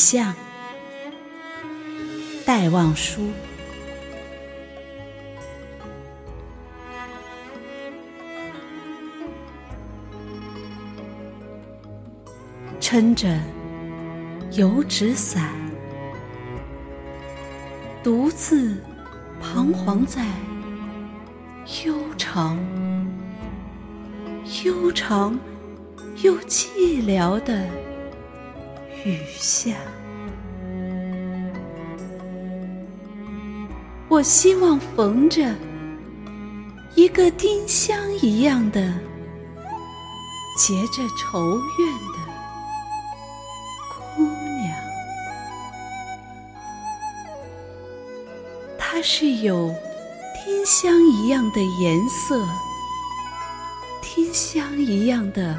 像，戴望舒。撑着油纸伞，独自彷徨在悠长、悠长又寂寥的雨下。我希望逢着一个丁香一样的结着愁怨的。它是有丁香一样的颜色，丁香一样的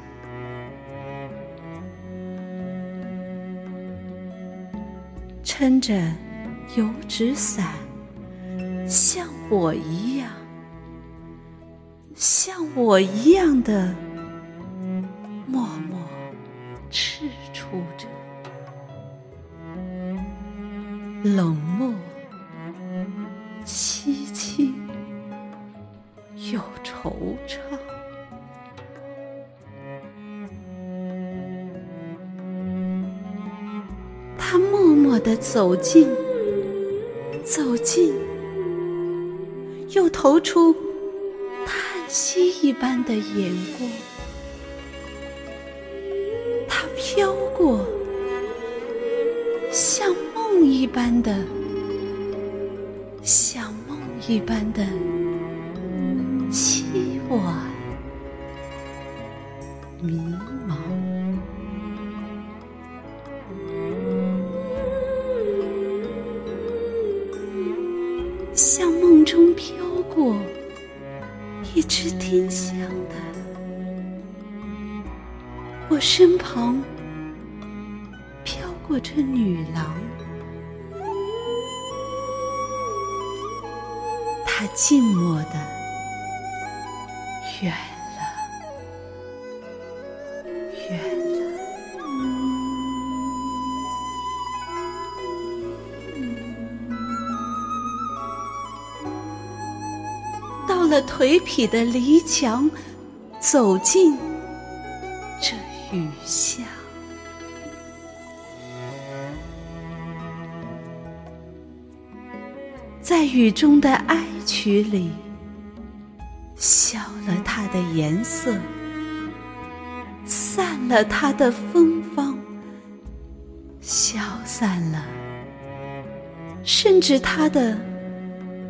撑着油纸伞，像我一样，像我一样的默默踟蹰着，冷漠。走近，走近，又投出叹息一般的眼光。他飘过，像梦一般的，像梦一般的。凄婉迷茫，我身旁飘过这女郎，她静默的。远了，远了。到了颓圮的篱墙，走进雨巷，在雨中的哀曲里。消了它的颜色，散了它的芬芳，消散了，甚至它的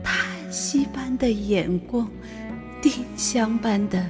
叹息般的眼光，丁香般的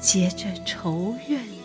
结着仇怨。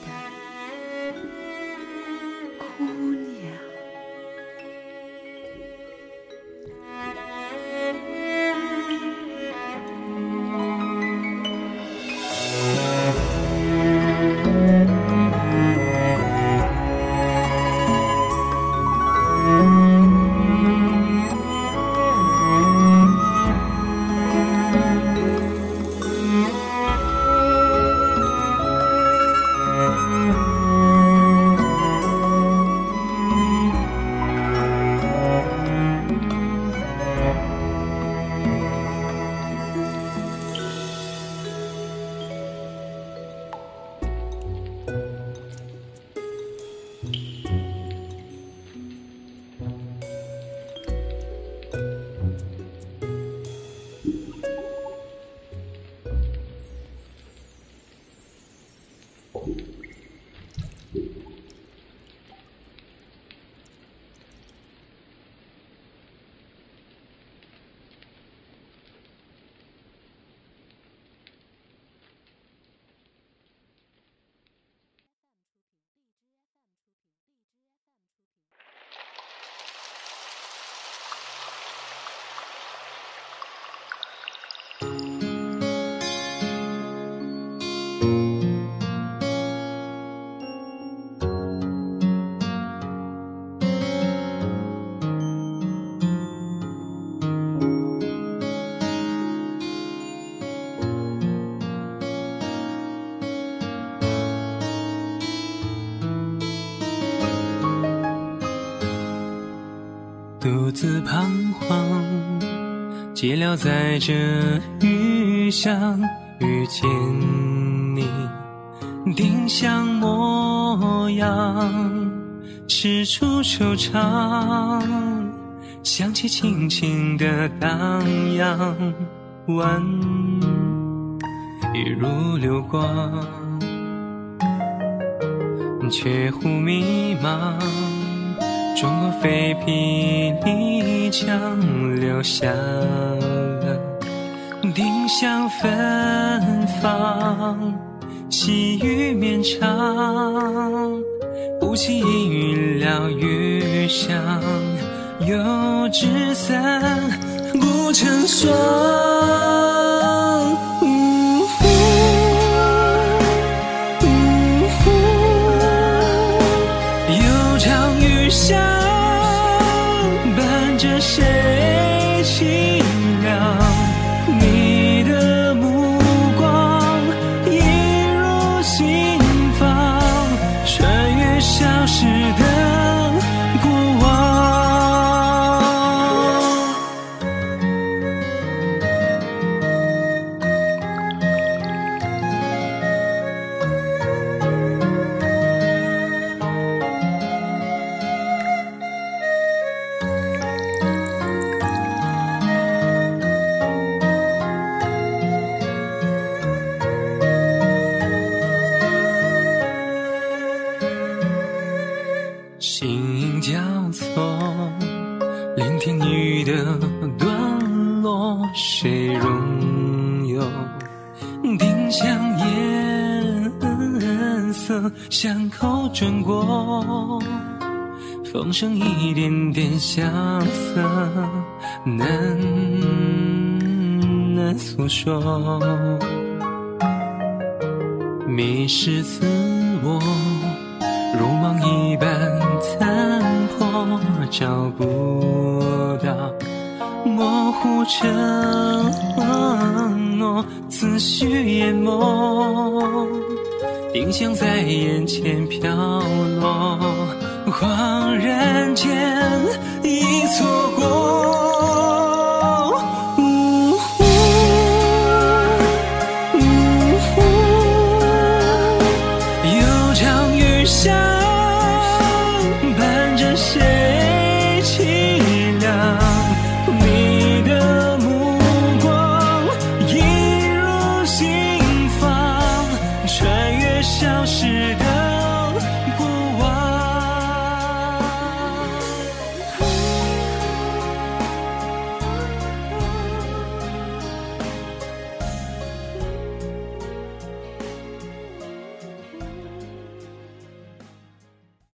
独自彷徨，寂寥在这余香遇见你，丁香模样，吃出惆怅，想起轻轻的荡漾，晚一如流光，却忽迷茫。中国废皮篱墙，留下了丁香芬芳。细雨绵长，不及烟雨两雨巷，油纸伞不成双。有场雨。雨下伴着谁？巷，口转过，风声一点点萧瑟，难难诉说。迷失自我，如梦一般残破，找不到。模糊承诺，思绪淹没，丁香在眼前飘落，恍然间已错过。消失的过